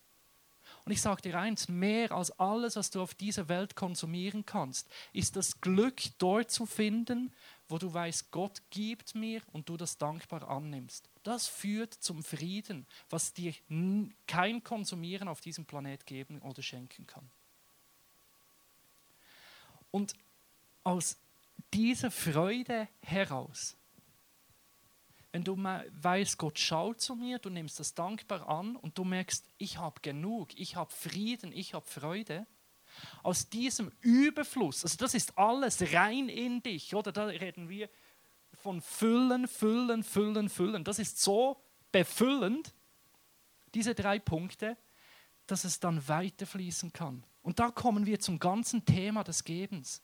Und ich sage dir eins, mehr als alles, was du auf dieser Welt konsumieren kannst, ist das Glück dort zu finden, wo du weißt, Gott gibt mir und du das dankbar annimmst. Das führt zum Frieden, was dir kein Konsumieren auf diesem Planet geben oder schenken kann. Und aus dieser Freude heraus wenn du weißt, Gott schaut zu mir, du nimmst das dankbar an und du merkst, ich habe genug, ich habe Frieden, ich habe Freude, Aus diesem Überfluss, also das ist alles rein in dich, oder? Da reden wir von Füllen, Füllen, Füllen, Füllen. Das ist so befüllend, diese drei Punkte, dass es dann weiterfließen kann. Und da kommen wir zum ganzen Thema des Gebens.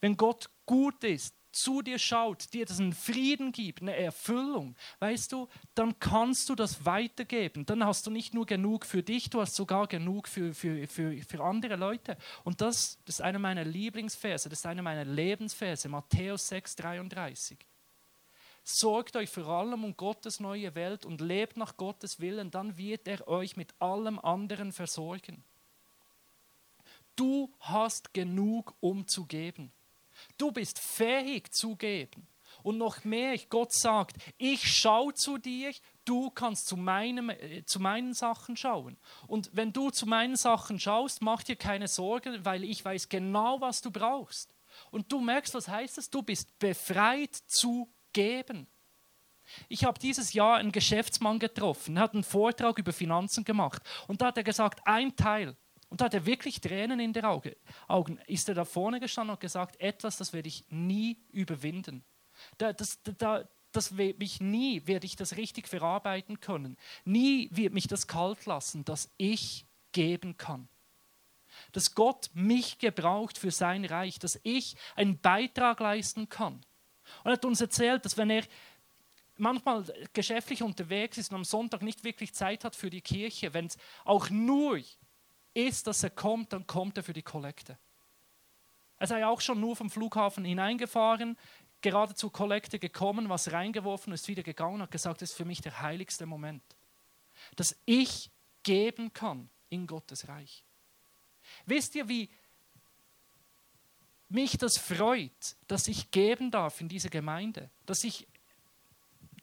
Wenn Gott gut ist, zu dir schaut, dir diesen Frieden gibt, eine Erfüllung, weißt du, dann kannst du das weitergeben. Dann hast du nicht nur genug für dich, du hast sogar genug für, für, für, für andere Leute. Und das, das ist einer meiner Lieblingsverse, das ist einer meiner Lebensverse, Matthäus 6, 33. Sorgt euch vor allem um Gottes neue Welt und lebt nach Gottes Willen, dann wird er euch mit allem anderen versorgen. Du hast genug, um zu geben. Du bist fähig zu geben. Und noch mehr, Gott sagt, ich schaue zu dir, du kannst zu, meinem, äh, zu meinen Sachen schauen. Und wenn du zu meinen Sachen schaust, mach dir keine Sorgen, weil ich weiß genau, was du brauchst. Und du merkst, was heißt das? Du bist befreit zu geben. Ich habe dieses Jahr einen Geschäftsmann getroffen, er hat einen Vortrag über Finanzen gemacht und da hat er gesagt, ein Teil und da hat er wirklich Tränen in den Augen. Ist er da vorne gestanden und gesagt, etwas, das werde ich nie überwinden. Das, das, das wird mich nie, werde ich das richtig verarbeiten können. Nie wird mich das kalt lassen, dass ich geben kann. Dass Gott mich gebraucht für sein Reich, dass ich einen Beitrag leisten kann. Und er hat uns erzählt, dass wenn er manchmal geschäftlich unterwegs ist und am Sonntag nicht wirklich Zeit hat für die Kirche, wenn es auch nur ist, dass er kommt, dann kommt er für die Kollekte. Er sei auch schon nur vom Flughafen hineingefahren, gerade zur Kollekte gekommen, was reingeworfen ist, wieder gegangen hat gesagt, das ist für mich der heiligste Moment. Dass ich geben kann in Gottes Reich. Wisst ihr, wie mich das freut, dass ich geben darf in diese Gemeinde, dass ich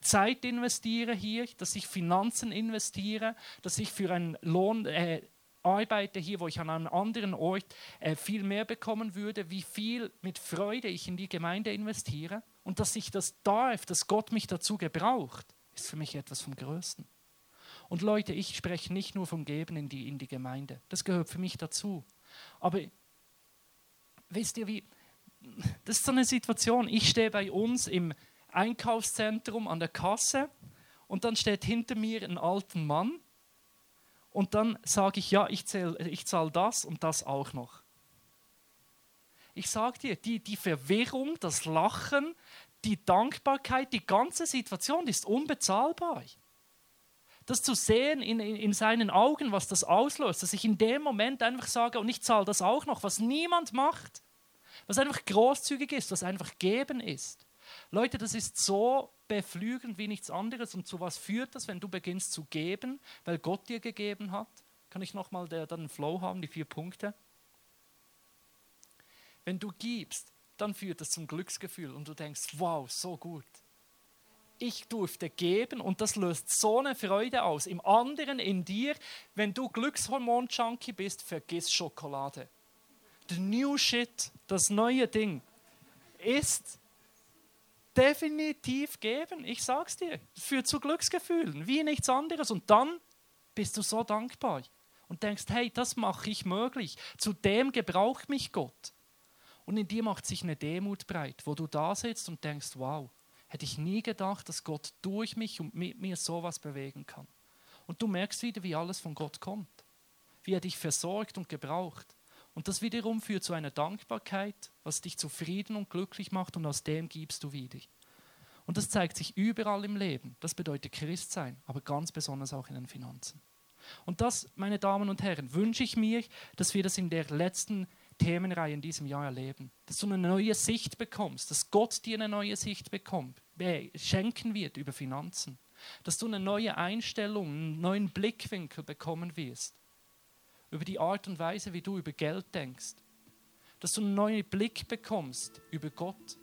Zeit investiere hier, dass ich Finanzen investiere, dass ich für einen Lohn äh, arbeite hier, wo ich an einem anderen Ort äh, viel mehr bekommen würde, wie viel mit Freude ich in die Gemeinde investiere und dass ich das darf, dass Gott mich dazu gebraucht, ist für mich etwas vom Größten. Und Leute, ich spreche nicht nur vom Geben in die, in die Gemeinde, das gehört für mich dazu. Aber wisst ihr, wie, das ist so eine Situation, ich stehe bei uns im Einkaufszentrum an der Kasse und dann steht hinter mir ein alter Mann und dann sage ich, ja, ich, ich zahle das und das auch noch. Ich sage dir, die, die Verwirrung, das Lachen, die Dankbarkeit, die ganze Situation ist unbezahlbar. Das zu sehen in, in, in, seinen Augen, was das auslöst, dass ich in dem Moment einfach sage, und ich zahle das auch noch, was niemand macht, was einfach großzügig ist, was einfach geben ist. Leute, das ist so beflügelnd wie nichts anderes. Und zu was führt das, wenn du beginnst zu geben, weil Gott dir gegeben hat? Kann ich nochmal einen Flow haben, die vier Punkte? Wenn du gibst, dann führt das zum Glücksgefühl und du denkst, wow, so gut. Ich durfte geben und das löst so eine Freude aus. Im anderen, in dir, wenn du Glückshormon-Junkie bist, vergiss Schokolade. The new shit, das neue Ding, ist definitiv geben. Ich sag's dir. Führt zu Glücksgefühlen, wie nichts anderes. Und dann bist du so dankbar und denkst, hey, das mache ich möglich. Zu dem gebraucht mich Gott. Und in dir macht sich eine Demut breit, wo du da sitzt und denkst, wow, hätte ich nie gedacht, dass Gott durch mich und mit mir sowas bewegen kann. Und du merkst wieder, wie alles von Gott kommt, wie er dich versorgt und gebraucht. Und das wiederum führt zu einer Dankbarkeit, was dich zufrieden und glücklich macht und aus dem gibst du wieder. Und das zeigt sich überall im Leben. Das bedeutet Christsein, aber ganz besonders auch in den Finanzen. Und das, meine Damen und Herren, wünsche ich mir, dass wir das in der letzten Themenreihe in diesem Jahr erleben. Dass du eine neue Sicht bekommst, dass Gott dir eine neue Sicht bekommt, schenken wird über Finanzen. Dass du eine neue Einstellung, einen neuen Blickwinkel bekommen wirst über die Art und Weise, wie du über Geld denkst. Dass du einen neuen Blick bekommst über Gott,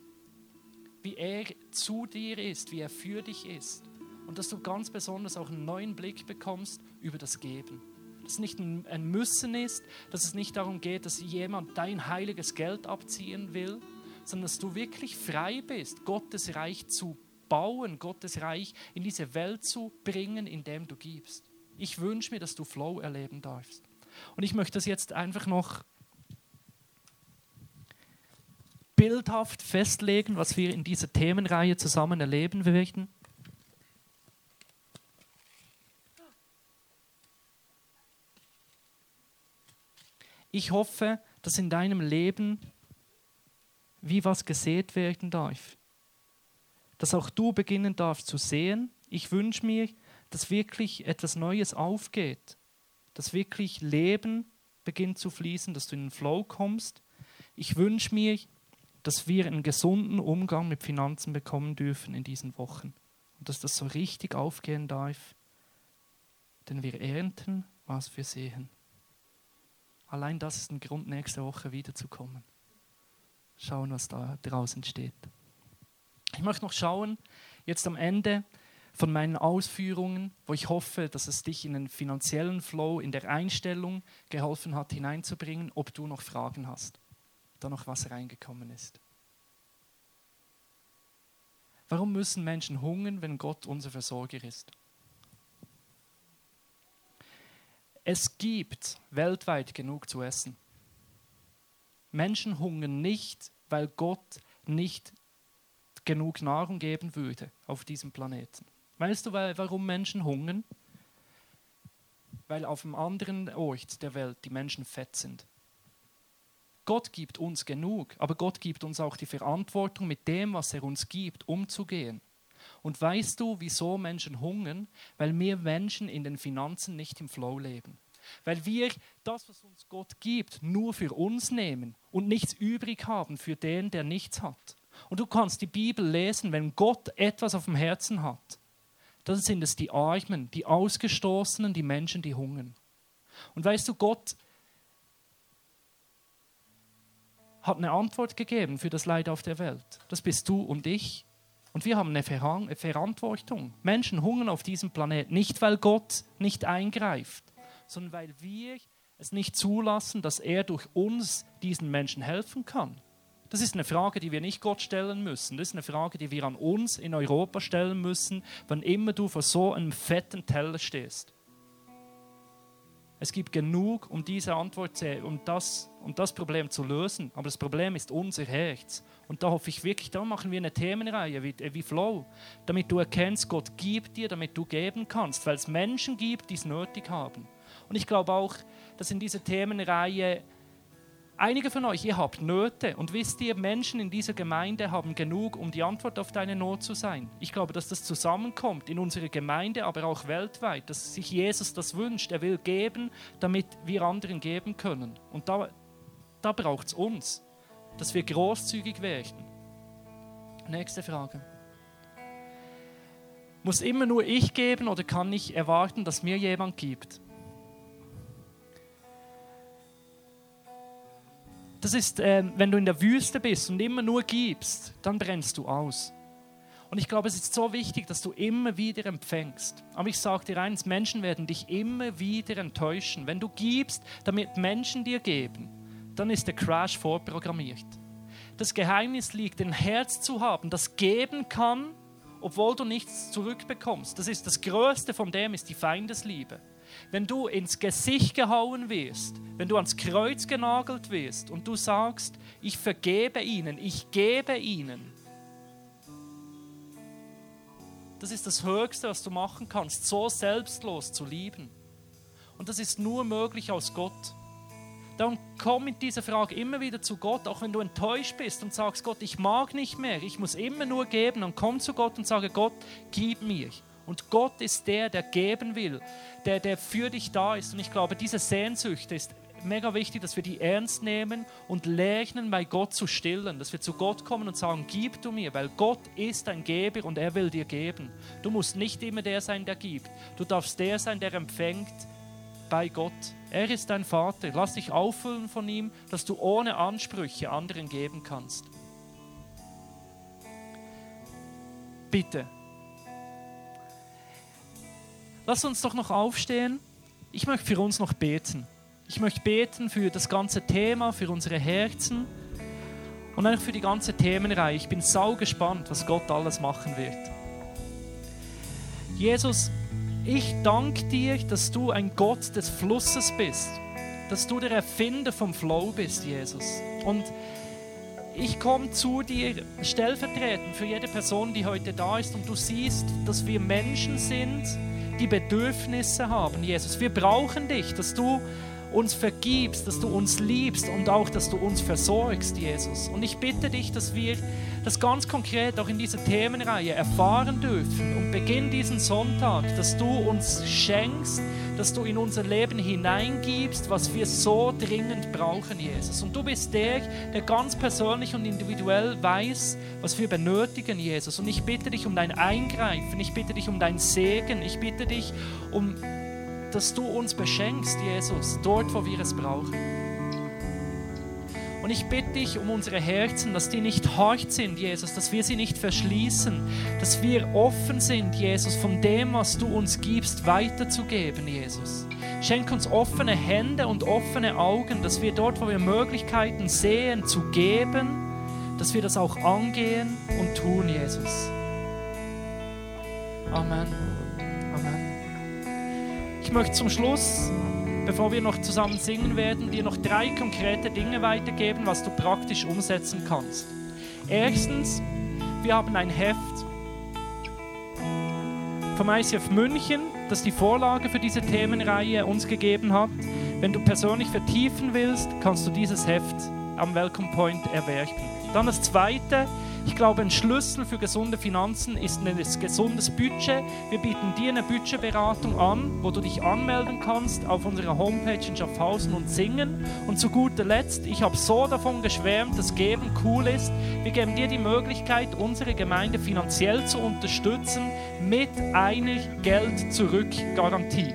wie er zu dir ist, wie er für dich ist. Und dass du ganz besonders auch einen neuen Blick bekommst über das Geben. Dass es nicht ein Müssen ist, dass es nicht darum geht, dass jemand dein heiliges Geld abziehen will, sondern dass du wirklich frei bist, Gottes Reich zu bauen, Gottes Reich in diese Welt zu bringen, indem du gibst. Ich wünsche mir, dass du Flow erleben darfst. Und ich möchte das jetzt einfach noch bildhaft festlegen, was wir in dieser Themenreihe zusammen erleben werden? Ich hoffe, dass in deinem Leben wie was gesät werden darf. Dass auch du beginnen darfst zu sehen. Ich wünsche mir, dass wirklich etwas Neues aufgeht. Dass wirklich Leben beginnt zu fließen, dass du in den Flow kommst. Ich wünsche mir, dass wir einen gesunden Umgang mit Finanzen bekommen dürfen in diesen Wochen. Und dass das so richtig aufgehen darf. Denn wir ernten, was wir sehen. Allein das ist ein Grund, nächste Woche wiederzukommen. Schauen, was da draußen steht. Ich möchte noch schauen, jetzt am Ende von meinen Ausführungen, wo ich hoffe, dass es dich in den finanziellen Flow, in der Einstellung geholfen hat, hineinzubringen, ob du noch Fragen hast, da noch was reingekommen ist. Warum müssen Menschen hungern, wenn Gott unser Versorger ist? Es gibt weltweit genug zu essen. Menschen hungern nicht, weil Gott nicht genug Nahrung geben würde auf diesem Planeten. Weißt du, warum Menschen hungern? Weil auf einem anderen Ort der Welt die Menschen fett sind. Gott gibt uns genug, aber Gott gibt uns auch die Verantwortung, mit dem, was er uns gibt, umzugehen. Und weißt du, wieso Menschen hungern? Weil wir Menschen in den Finanzen nicht im Flow leben. Weil wir das, was uns Gott gibt, nur für uns nehmen und nichts übrig haben für den, der nichts hat. Und du kannst die Bibel lesen, wenn Gott etwas auf dem Herzen hat, dann sind es die Armen, die Ausgestoßenen, die Menschen, die hungern. Und weißt du, Gott hat eine Antwort gegeben für das Leid auf der Welt. Das bist du und ich. Und wir haben eine Verantwortung. Menschen hungern auf diesem Planeten, nicht weil Gott nicht eingreift, sondern weil wir es nicht zulassen, dass er durch uns diesen Menschen helfen kann. Das ist eine Frage, die wir nicht Gott stellen müssen. Das ist eine Frage, die wir an uns in Europa stellen müssen, wann immer du vor so einem fetten Teller stehst. Es gibt genug, um diese Antwort um das, um das Problem zu lösen. Aber das Problem ist unser Herz. Und da hoffe ich wirklich, da machen wir eine Themenreihe wie, wie Flow, damit du erkennst, Gott gibt dir, damit du geben kannst, weil es Menschen gibt, die es nötig haben. Und ich glaube auch, dass in dieser Themenreihe Einige von euch, ihr habt Nöte und wisst ihr, Menschen in dieser Gemeinde haben genug, um die Antwort auf deine Not zu sein. Ich glaube, dass das zusammenkommt in unserer Gemeinde, aber auch weltweit, dass sich Jesus das wünscht. Er will geben, damit wir anderen geben können. Und da, da braucht es uns, dass wir großzügig werden. Nächste Frage. Muss immer nur ich geben oder kann ich erwarten, dass mir jemand gibt? Das ist, äh, wenn du in der Wüste bist und immer nur gibst, dann brennst du aus. Und ich glaube, es ist so wichtig, dass du immer wieder empfängst. Aber ich sage dir eins, Menschen werden dich immer wieder enttäuschen. Wenn du gibst, damit Menschen dir geben, dann ist der Crash vorprogrammiert. Das Geheimnis liegt, ein Herz zu haben, das geben kann, obwohl du nichts zurückbekommst. Das ist das Größte von dem, ist die Feindesliebe wenn du ins Gesicht gehauen wirst, wenn du ans Kreuz genagelt wirst und du sagst, ich vergebe ihnen, ich gebe ihnen, das ist das Höchste, was du machen kannst, so selbstlos zu lieben. Und das ist nur möglich aus Gott. Darum komm mit dieser Frage immer wieder zu Gott, auch wenn du enttäuscht bist und sagst, Gott, ich mag nicht mehr, ich muss immer nur geben. Dann komm zu Gott und sage, Gott, gib mir. Und Gott ist der, der geben will, der, der für dich da ist. Und ich glaube, diese Sehnsucht ist mega wichtig, dass wir die ernst nehmen und lernen, bei Gott zu stillen. Dass wir zu Gott kommen und sagen, gib du mir, weil Gott ist ein Geber und er will dir geben. Du musst nicht immer der sein, der gibt. Du darfst der sein, der empfängt bei Gott. Er ist dein Vater. Lass dich auffüllen von ihm, dass du ohne Ansprüche anderen geben kannst. Bitte, Lass uns doch noch aufstehen. Ich möchte für uns noch beten. Ich möchte beten für das ganze Thema, für unsere Herzen und eigentlich für die ganze Themenreihe. Ich bin sau gespannt, was Gott alles machen wird. Jesus, ich danke dir, dass du ein Gott des Flusses bist, dass du der Erfinder vom Flow bist, Jesus. Und ich komme zu dir stellvertretend für jede Person, die heute da ist und du siehst, dass wir Menschen sind, die Bedürfnisse haben, Jesus. Wir brauchen dich, dass du uns vergibst, dass du uns liebst und auch, dass du uns versorgst, Jesus. Und ich bitte dich, dass wir das ganz konkret auch in dieser Themenreihe erfahren dürfen und beginn diesen Sonntag, dass du uns schenkst, dass du in unser Leben hineingibst, was wir so dringend brauchen, Jesus. Und du bist der, der ganz persönlich und individuell weiß, was wir benötigen, Jesus. Und ich bitte dich um dein Eingreifen, ich bitte dich um dein Segen, ich bitte dich um dass du uns beschenkst, Jesus, dort, wo wir es brauchen. Und ich bitte dich um unsere Herzen, dass die nicht hart sind, Jesus, dass wir sie nicht verschließen, dass wir offen sind, Jesus, von dem, was du uns gibst, weiterzugeben, Jesus. Schenk uns offene Hände und offene Augen, dass wir dort, wo wir Möglichkeiten sehen, zu geben, dass wir das auch angehen und tun, Jesus. Amen. Ich möchte zum Schluss, bevor wir noch zusammen singen werden, dir noch drei konkrete Dinge weitergeben, was du praktisch umsetzen kannst. Erstens, wir haben ein Heft vom ICF München, das die Vorlage für diese Themenreihe uns gegeben hat. Wenn du persönlich vertiefen willst, kannst du dieses Heft am Welcome Point erwerben. Dann das zweite, ich glaube, ein Schlüssel für gesunde Finanzen ist ein gesundes Budget. Wir bieten dir eine Budgetberatung an, wo du dich anmelden kannst auf unserer Homepage in Schaffhausen und singen. Und zu guter Letzt, ich habe so davon geschwärmt, dass Geben cool ist. Wir geben dir die Möglichkeit, unsere Gemeinde finanziell zu unterstützen mit einer Geld-Zurück-Garantie.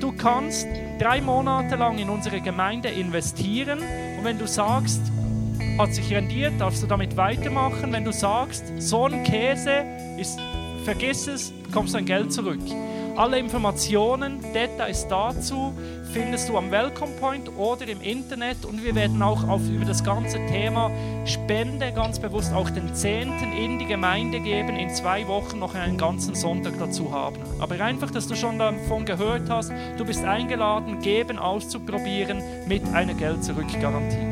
Du kannst drei Monate lang in unsere Gemeinde investieren und wenn du sagst, hat sich rendiert, darfst du damit weitermachen. Wenn du sagst, so ein Käse ist, vergiss es, bekommst dein Geld zurück. Alle Informationen, Details dazu findest du am Welcome Point oder im Internet und wir werden auch auf, über das ganze Thema Spende ganz bewusst auch den Zehnten in die Gemeinde geben, in zwei Wochen noch einen ganzen Sonntag dazu haben. Aber einfach, dass du schon davon gehört hast, du bist eingeladen, Geben auszuprobieren mit einer Geld-Zurück-Garantie.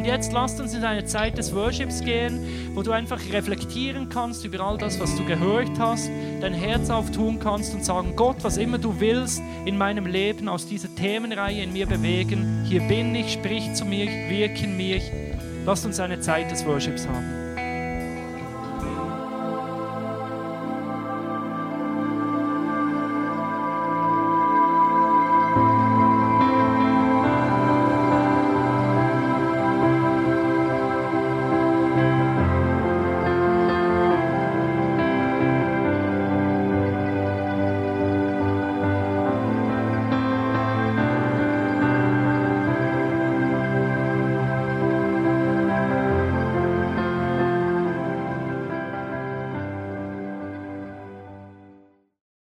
Und jetzt lasst uns in eine Zeit des Worships gehen, wo du einfach reflektieren kannst über all das, was du gehört hast, dein Herz auftun kannst und sagen, Gott, was immer du willst in meinem Leben aus dieser Themenreihe in mir bewegen, hier bin ich, sprich zu mir, wirke in mir. Lasst uns eine Zeit des Worships haben.